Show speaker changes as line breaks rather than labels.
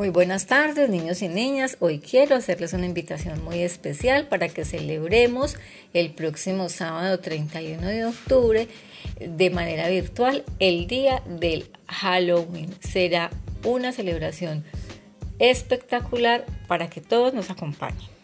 Muy buenas tardes, niños y niñas. Hoy quiero hacerles una invitación muy especial para que celebremos el próximo sábado 31 de octubre de manera virtual el día del Halloween. Será una celebración espectacular para que todos nos acompañen.